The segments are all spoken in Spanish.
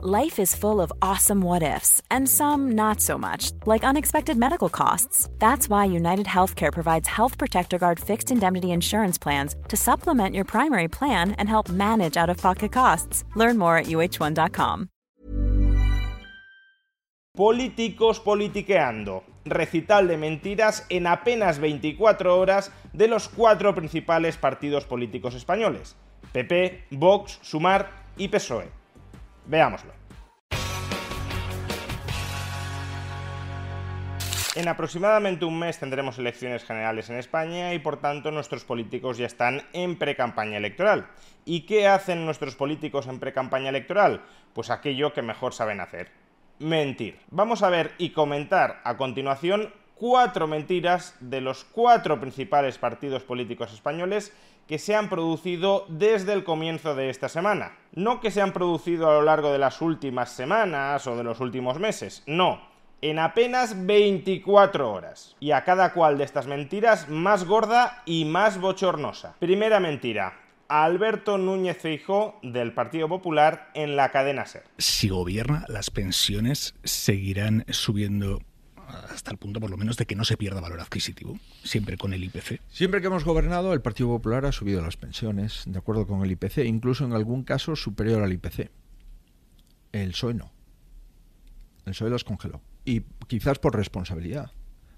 Life is full of awesome what ifs, and some not so much, like unexpected medical costs. That's why United Healthcare provides Health Protector Guard fixed indemnity insurance plans to supplement your primary plan and help manage out of pocket costs. Learn more at uh1.com. Políticos politiqueando. Recital de mentiras en apenas 24 horas de los cuatro principales partidos políticos españoles: PP, Vox, Sumar y PSOE. Veámoslo. En aproximadamente un mes tendremos elecciones generales en España y por tanto nuestros políticos ya están en pre-campaña electoral. ¿Y qué hacen nuestros políticos en pre-campaña electoral? Pues aquello que mejor saben hacer. Mentir. Vamos a ver y comentar a continuación cuatro mentiras de los cuatro principales partidos políticos españoles que se han producido desde el comienzo de esta semana. No que se han producido a lo largo de las últimas semanas o de los últimos meses, no. En apenas 24 horas. Y a cada cual de estas mentiras más gorda y más bochornosa. Primera mentira. Alberto Núñez Feijó del Partido Popular en la cadena SER. Si gobierna, las pensiones seguirán subiendo hasta el punto por lo menos de que no se pierda valor adquisitivo, siempre con el IPC. Siempre que hemos gobernado, el Partido Popular ha subido las pensiones, de acuerdo con el IPC, incluso en algún caso superior al IPC. El PSOE no. El PSOE los congeló. Y quizás por responsabilidad.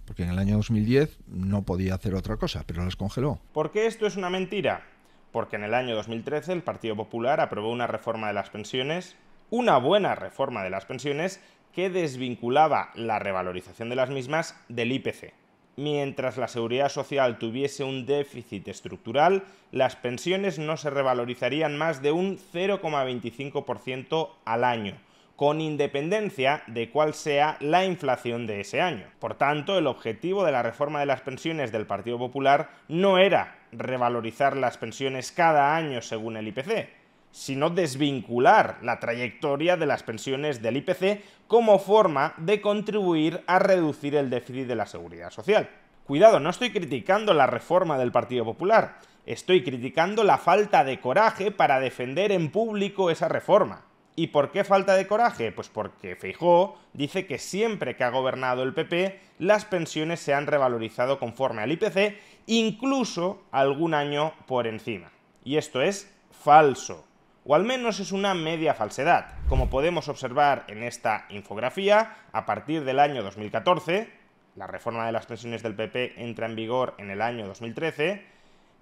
Porque en el año 2010 no podía hacer otra cosa, pero las congeló. ¿Por qué esto es una mentira? Porque en el año 2013 el Partido Popular aprobó una reforma de las pensiones, una buena reforma de las pensiones, que desvinculaba la revalorización de las mismas del IPC. Mientras la seguridad social tuviese un déficit estructural, las pensiones no se revalorizarían más de un 0,25% al año, con independencia de cuál sea la inflación de ese año. Por tanto, el objetivo de la reforma de las pensiones del Partido Popular no era revalorizar las pensiones cada año según el IPC, sino desvincular la trayectoria de las pensiones del IPC como forma de contribuir a reducir el déficit de la seguridad social. Cuidado, no estoy criticando la reforma del Partido Popular, estoy criticando la falta de coraje para defender en público esa reforma. ¿Y por qué falta de coraje? Pues porque Feijó dice que siempre que ha gobernado el PP, las pensiones se han revalorizado conforme al IPC, incluso algún año por encima. Y esto es falso o al menos es una media falsedad. Como podemos observar en esta infografía, a partir del año 2014, la reforma de las pensiones del PP entra en vigor en el año 2013,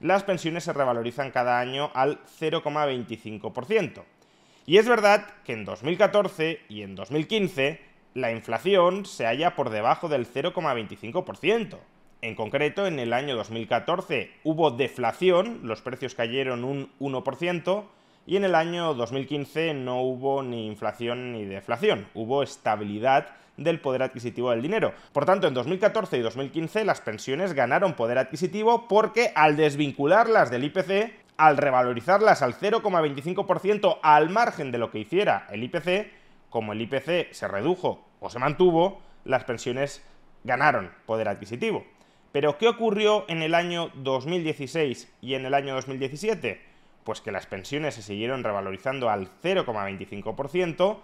las pensiones se revalorizan cada año al 0,25%. Y es verdad que en 2014 y en 2015 la inflación se halla por debajo del 0,25%. En concreto, en el año 2014 hubo deflación, los precios cayeron un 1%, y en el año 2015 no hubo ni inflación ni deflación, hubo estabilidad del poder adquisitivo del dinero. Por tanto, en 2014 y 2015 las pensiones ganaron poder adquisitivo porque al desvincularlas del IPC, al revalorizarlas al 0,25% al margen de lo que hiciera el IPC, como el IPC se redujo o se mantuvo, las pensiones ganaron poder adquisitivo. Pero ¿qué ocurrió en el año 2016 y en el año 2017? Pues que las pensiones se siguieron revalorizando al 0,25%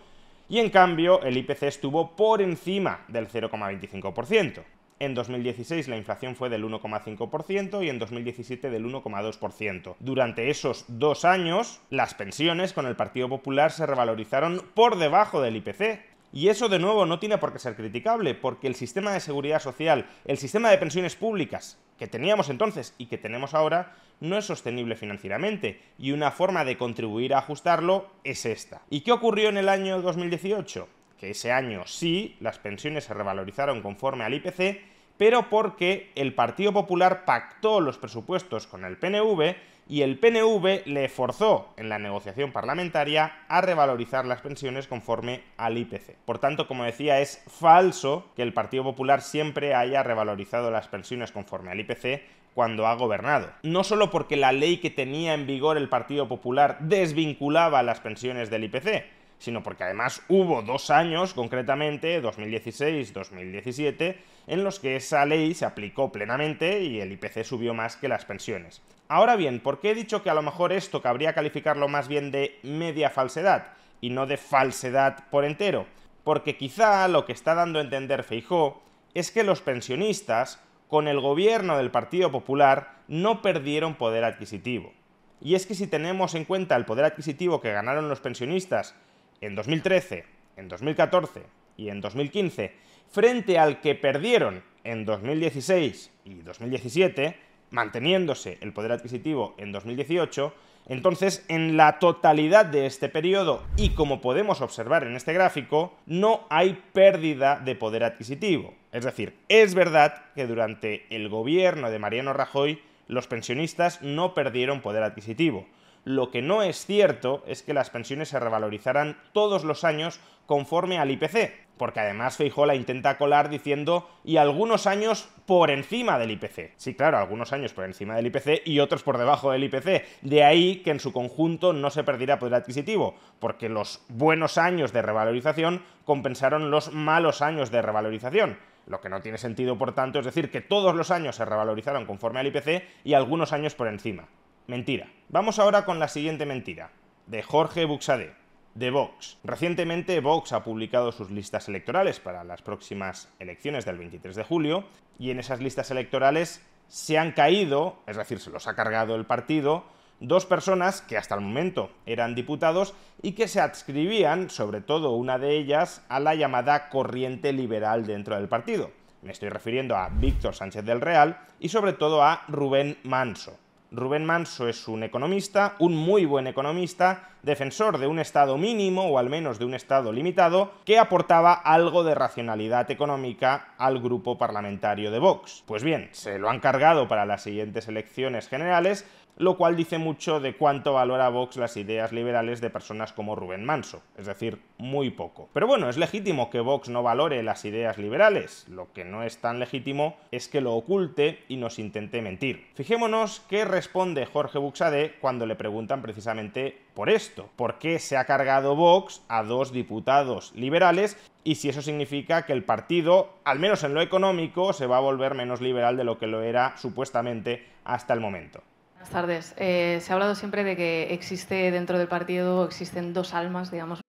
y en cambio el IPC estuvo por encima del 0,25%. En 2016 la inflación fue del 1,5% y en 2017 del 1,2%. Durante esos dos años, las pensiones con el Partido Popular se revalorizaron por debajo del IPC. Y eso de nuevo no tiene por qué ser criticable, porque el sistema de seguridad social, el sistema de pensiones públicas que teníamos entonces y que tenemos ahora, no es sostenible financieramente, y una forma de contribuir a ajustarlo es esta. ¿Y qué ocurrió en el año 2018? Que ese año sí, las pensiones se revalorizaron conforme al IPC, pero porque el Partido Popular pactó los presupuestos con el PNV y el PNV le forzó en la negociación parlamentaria a revalorizar las pensiones conforme al IPC. Por tanto, como decía, es falso que el Partido Popular siempre haya revalorizado las pensiones conforme al IPC cuando ha gobernado. No solo porque la ley que tenía en vigor el Partido Popular desvinculaba las pensiones del IPC, sino porque además hubo dos años, concretamente 2016-2017, en los que esa ley se aplicó plenamente y el IPC subió más que las pensiones. Ahora bien, ¿por qué he dicho que a lo mejor esto cabría calificarlo más bien de media falsedad? y no de falsedad por entero, porque quizá lo que está dando a entender Feijó es que los pensionistas, con el gobierno del Partido Popular, no perdieron poder adquisitivo. Y es que si tenemos en cuenta el poder adquisitivo que ganaron los pensionistas en 2013, en 2014 y en 2015, frente al que perdieron en 2016 y 2017, manteniéndose el poder adquisitivo en 2018, entonces en la totalidad de este periodo, y como podemos observar en este gráfico, no hay pérdida de poder adquisitivo. Es decir, es verdad que durante el gobierno de Mariano Rajoy los pensionistas no perdieron poder adquisitivo. Lo que no es cierto es que las pensiones se revalorizaran todos los años conforme al IPC, porque además Feijóo la intenta colar diciendo y algunos años por encima del IPC. Sí, claro, algunos años por encima del IPC y otros por debajo del IPC. De ahí que en su conjunto no se perdiera poder adquisitivo, porque los buenos años de revalorización compensaron los malos años de revalorización. Lo que no tiene sentido, por tanto, es decir que todos los años se revalorizaron conforme al IPC y algunos años por encima. Mentira. Vamos ahora con la siguiente mentira, de Jorge Buxadé de Vox. Recientemente Vox ha publicado sus listas electorales para las próximas elecciones del 23 de julio y en esas listas electorales se han caído, es decir, se los ha cargado el partido, dos personas que hasta el momento eran diputados y que se adscribían, sobre todo una de ellas, a la llamada corriente liberal dentro del partido. Me estoy refiriendo a Víctor Sánchez del Real y sobre todo a Rubén Manso. Rubén Manso es un economista, un muy buen economista, defensor de un Estado mínimo o al menos de un Estado limitado, que aportaba algo de racionalidad económica al grupo parlamentario de Vox. Pues bien, se lo han cargado para las siguientes elecciones generales, lo cual dice mucho de cuánto valora Vox las ideas liberales de personas como Rubén Manso, es decir, muy poco. Pero bueno, es legítimo que Vox no valore las ideas liberales, lo que no es tan legítimo es que lo oculte y nos intente mentir. Fijémonos qué responde Jorge Buxade cuando le preguntan precisamente por esto, por qué se ha cargado Vox a dos diputados liberales y si eso significa que el partido, al menos en lo económico, se va a volver menos liberal de lo que lo era supuestamente hasta el momento. Buenas tardes. Eh, se ha hablado siempre de que existe dentro del partido, existen dos almas, digamos.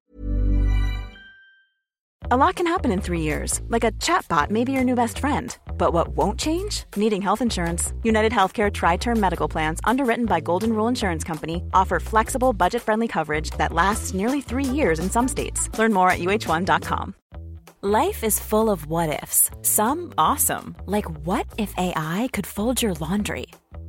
A lot can happen in three years, like a chatbot may be your new best friend. But what won't change? Needing health insurance. United Healthcare Tri Term Medical Plans, underwritten by Golden Rule Insurance Company, offer flexible, budget friendly coverage that lasts nearly three years in some states. Learn more at uh1.com. Life is full of what ifs, some awesome, like what if AI could fold your laundry?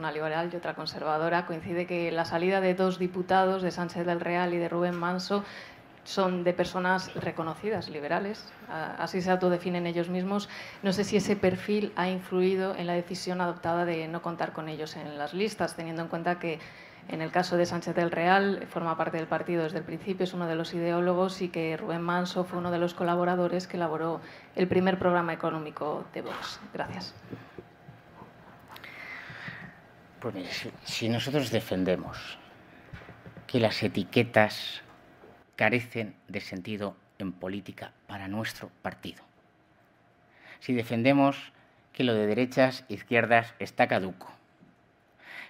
Una liberal y otra conservadora. Coincide que la salida de dos diputados, de Sánchez del Real y de Rubén Manso, son de personas reconocidas, liberales, así se autodefinen ellos mismos. No sé si ese perfil ha influido en la decisión adoptada de no contar con ellos en las listas, teniendo en cuenta que en el caso de Sánchez del Real forma parte del partido desde el principio, es uno de los ideólogos y que Rubén Manso fue uno de los colaboradores que elaboró el primer programa económico de Vox. Gracias. Pues mire, si, nosotros defendemos que las etiquetas carecen de sentido en política para nuestro partido, si defendemos que lo de derechas e izquierdas está caduco,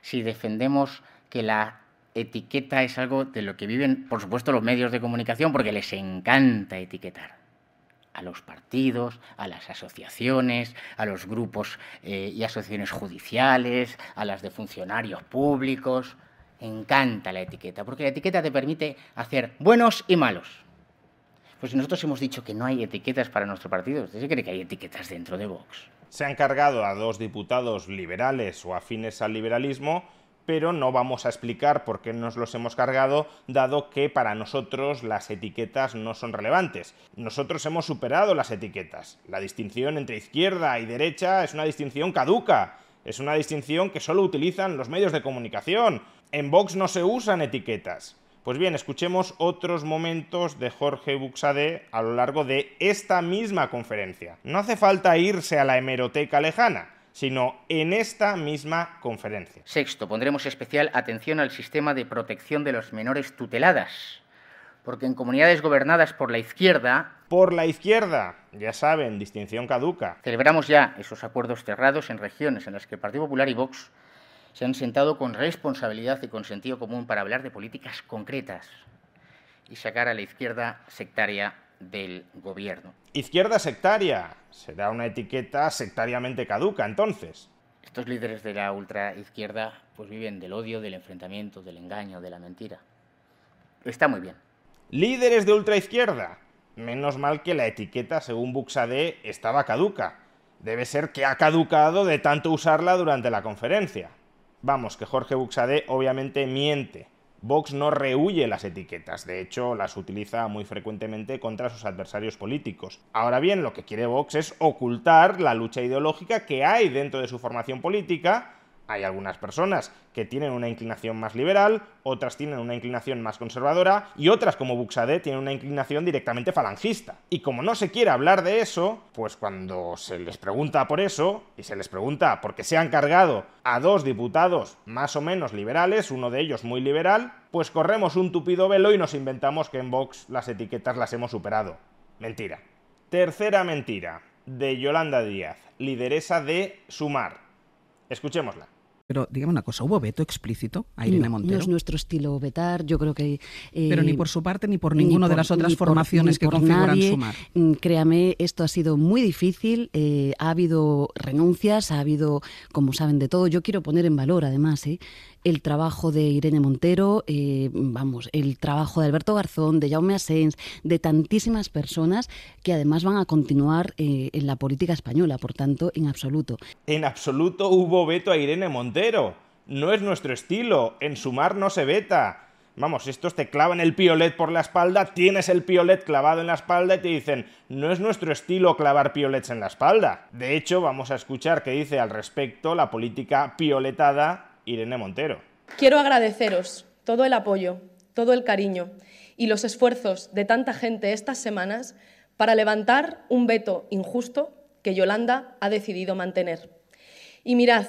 si defendemos que la etiqueta es algo de lo que viven, por supuesto, los medios de comunicación, porque les encanta etiquetar, a los partidos, a las asociaciones, a los grupos eh, y asociaciones judiciales, a las de funcionarios públicos. Encanta la etiqueta, porque la etiqueta te permite hacer buenos y malos. Pues nosotros hemos dicho que no hay etiquetas para nuestro partido. ¿Usted se cree que hay etiquetas dentro de Vox? Se han cargado a dos diputados liberales o afines al liberalismo, pero no vamos a explicar por qué nos los hemos cargado, dado que para nosotros las etiquetas no son relevantes. Nosotros hemos superado las etiquetas. La distinción entre izquierda y derecha es una distinción caduca. Es una distinción que solo utilizan los medios de comunicación. En Vox no se usan etiquetas. Pues bien, escuchemos otros momentos de Jorge Buxade a lo largo de esta misma conferencia. No hace falta irse a la hemeroteca lejana, sino en esta misma conferencia. Sexto, pondremos especial atención al sistema de protección de los menores tuteladas, porque en comunidades gobernadas por la izquierda... Por la izquierda, ya saben, distinción caduca. Celebramos ya esos acuerdos cerrados en regiones en las que el Partido Popular y Vox se han sentado con responsabilidad y con sentido común para hablar de políticas concretas y sacar a la izquierda sectaria del gobierno. Izquierda sectaria. Será una etiqueta sectariamente caduca, entonces. Estos líderes de la ultraizquierda pues viven del odio, del enfrentamiento, del engaño, de la mentira. Está muy bien. Líderes de ultraizquierda. Menos mal que la etiqueta, según Buxade, estaba caduca. Debe ser que ha caducado de tanto usarla durante la conferencia. Vamos, que Jorge Buxade obviamente miente. Vox no rehuye las etiquetas, de hecho las utiliza muy frecuentemente contra sus adversarios políticos. Ahora bien, lo que quiere Vox es ocultar la lucha ideológica que hay dentro de su formación política hay algunas personas que tienen una inclinación más liberal, otras tienen una inclinación más conservadora y otras como Buxade tienen una inclinación directamente falangista. Y como no se quiere hablar de eso, pues cuando se les pregunta por eso y se les pregunta por qué se han cargado a dos diputados más o menos liberales, uno de ellos muy liberal, pues corremos un tupido velo y nos inventamos que en Vox las etiquetas las hemos superado. Mentira. Tercera mentira, de Yolanda Díaz, lideresa de Sumar. Escuchémosla. Pero dígame una cosa, ¿hubo veto explícito a Irene Montero? No es nuestro estilo vetar, yo creo que... Eh, Pero ni por su parte ni por ninguna de las otras formaciones que configuran nadie. Sumar. Mm, créame, esto ha sido muy difícil, eh, ha habido renuncias, ha habido, como saben, de todo. Yo quiero poner en valor, además, eh, el trabajo de Irene Montero, eh, vamos, el trabajo de Alberto Garzón, de Jaume Asens, de tantísimas personas que además van a continuar eh, en la política española, por tanto, en absoluto. En absoluto hubo veto a Irene Montero. No es nuestro estilo. En sumar no se veta. Vamos, estos te clavan el piolet por la espalda, tienes el piolet clavado en la espalda y te dicen, no es nuestro estilo clavar piolets en la espalda. De hecho, vamos a escuchar qué dice al respecto la política pioletada Irene Montero. Quiero agradeceros todo el apoyo, todo el cariño y los esfuerzos de tanta gente estas semanas para levantar un veto injusto que Yolanda ha decidido mantener. Y mirad,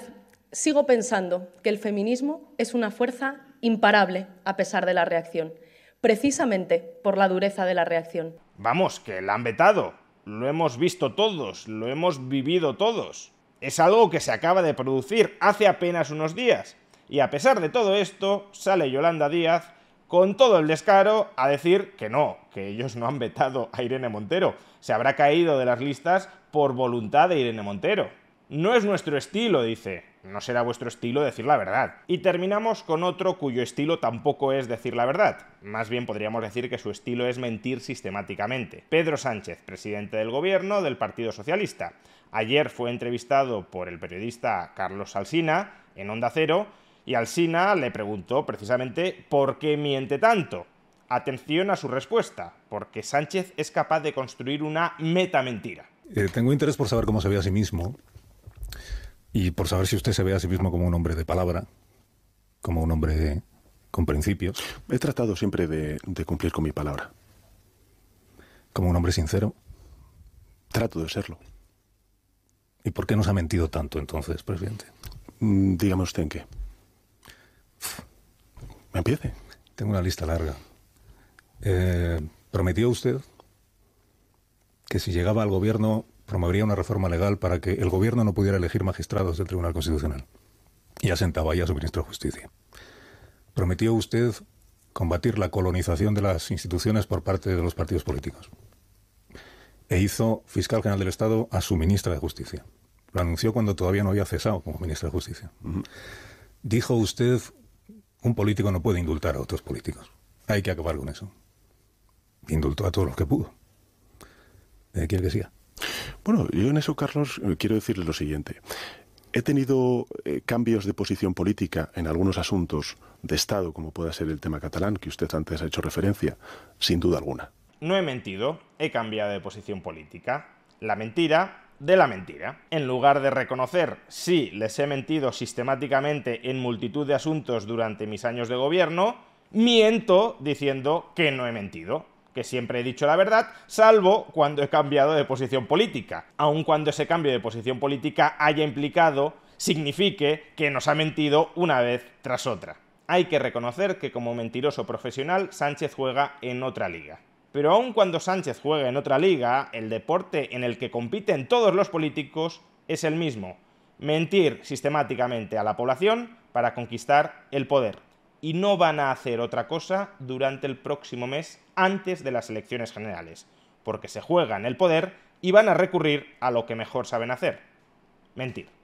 sigo pensando que el feminismo es una fuerza imparable a pesar de la reacción, precisamente por la dureza de la reacción. Vamos, que la han vetado. Lo hemos visto todos, lo hemos vivido todos. Es algo que se acaba de producir hace apenas unos días. Y a pesar de todo esto, sale Yolanda Díaz con todo el descaro a decir que no, que ellos no han vetado a Irene Montero. Se habrá caído de las listas por voluntad de Irene Montero. No es nuestro estilo, dice. No será vuestro estilo decir la verdad. Y terminamos con otro cuyo estilo tampoco es decir la verdad. Más bien podríamos decir que su estilo es mentir sistemáticamente. Pedro Sánchez, presidente del gobierno del Partido Socialista. Ayer fue entrevistado por el periodista Carlos Alsina en Onda Cero y Alsina le preguntó precisamente por qué miente tanto. Atención a su respuesta, porque Sánchez es capaz de construir una metamentira. Eh, tengo interés por saber cómo se ve a sí mismo y por saber si usted se ve a sí mismo como un hombre de palabra, como un hombre con principios. He tratado siempre de, de cumplir con mi palabra. Como un hombre sincero. Trato de serlo. ¿Y por qué nos ha mentido tanto entonces, presidente? Mm, Dígame usted en qué. Me empiece. Tengo una lista larga. Eh, prometió usted que si llegaba al gobierno promovería una reforma legal para que el gobierno no pudiera elegir magistrados del Tribunal Constitucional. Y asentaba ya su ministro de Justicia. Prometió usted combatir la colonización de las instituciones por parte de los partidos políticos. E hizo fiscal general del Estado a su ministra de Justicia. Lo anunció cuando todavía no había cesado como ministra de Justicia. Dijo usted, un político no puede indultar a otros políticos. Hay que acabar con eso. Indultó a todos los que pudo. Eh, ¿Quiere que siga? Bueno, yo en eso, Carlos, eh, quiero decirle lo siguiente. He tenido eh, cambios de posición política en algunos asuntos de Estado, como pueda ser el tema catalán, que usted antes ha hecho referencia, sin duda alguna. No he mentido, he cambiado de posición política. La mentira de la mentira. En lugar de reconocer, sí, les he mentido sistemáticamente en multitud de asuntos durante mis años de gobierno, miento diciendo que no he mentido que siempre he dicho la verdad, salvo cuando he cambiado de posición política. Aun cuando ese cambio de posición política haya implicado, signifique que nos ha mentido una vez tras otra. Hay que reconocer que como mentiroso profesional Sánchez juega en otra liga. Pero aun cuando Sánchez juega en otra liga, el deporte en el que compiten todos los políticos es el mismo. Mentir sistemáticamente a la población para conquistar el poder y no van a hacer otra cosa durante el próximo mes antes de las elecciones generales, porque se juegan el poder y van a recurrir a lo que mejor saben hacer, mentir.